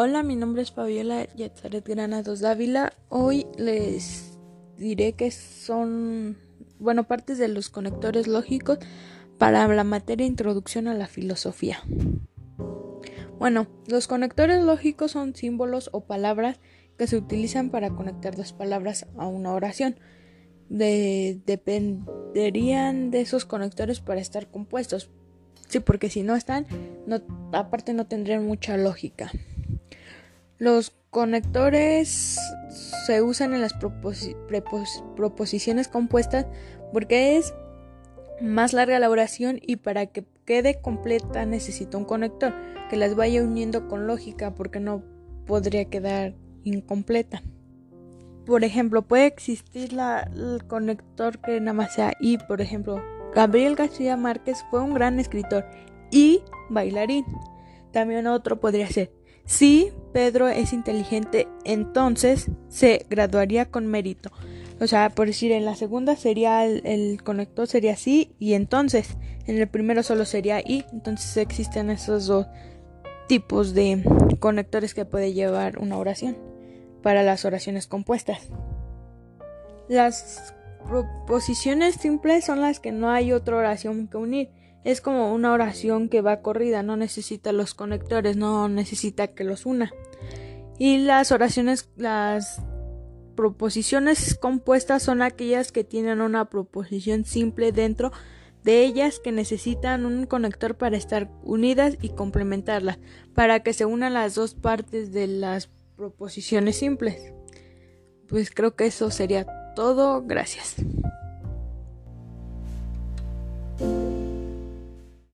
Hola, mi nombre es Fabiola Yatzaret Granados Dávila. Hoy les diré que son, bueno, partes de los conectores lógicos para la materia Introducción a la Filosofía. Bueno, los conectores lógicos son símbolos o palabras que se utilizan para conectar dos palabras a una oración. dependerían de esos conectores para estar compuestos. Sí, porque si no están, aparte no tendrían mucha lógica. Los conectores se usan en las proposiciones compuestas porque es más larga la oración y para que quede completa necesita un conector que las vaya uniendo con lógica porque no podría quedar incompleta. Por ejemplo, puede existir la, el conector que nada más sea y, por ejemplo, Gabriel García Márquez fue un gran escritor y bailarín. También otro podría ser si Pedro es inteligente, entonces se graduaría con mérito. O sea, por decir, en la segunda sería el, conector sería sí y entonces. En el primero solo sería y. Entonces existen esos dos tipos de conectores que puede llevar una oración para las oraciones compuestas. Las proposiciones simples son las que no hay otra oración que unir es como una oración que va corrida, no necesita los conectores, no necesita que los una. Y las oraciones, las proposiciones compuestas son aquellas que tienen una proposición simple dentro de ellas que necesitan un conector para estar unidas y complementarlas, para que se unan las dos partes de las proposiciones simples. Pues creo que eso sería todo. Gracias.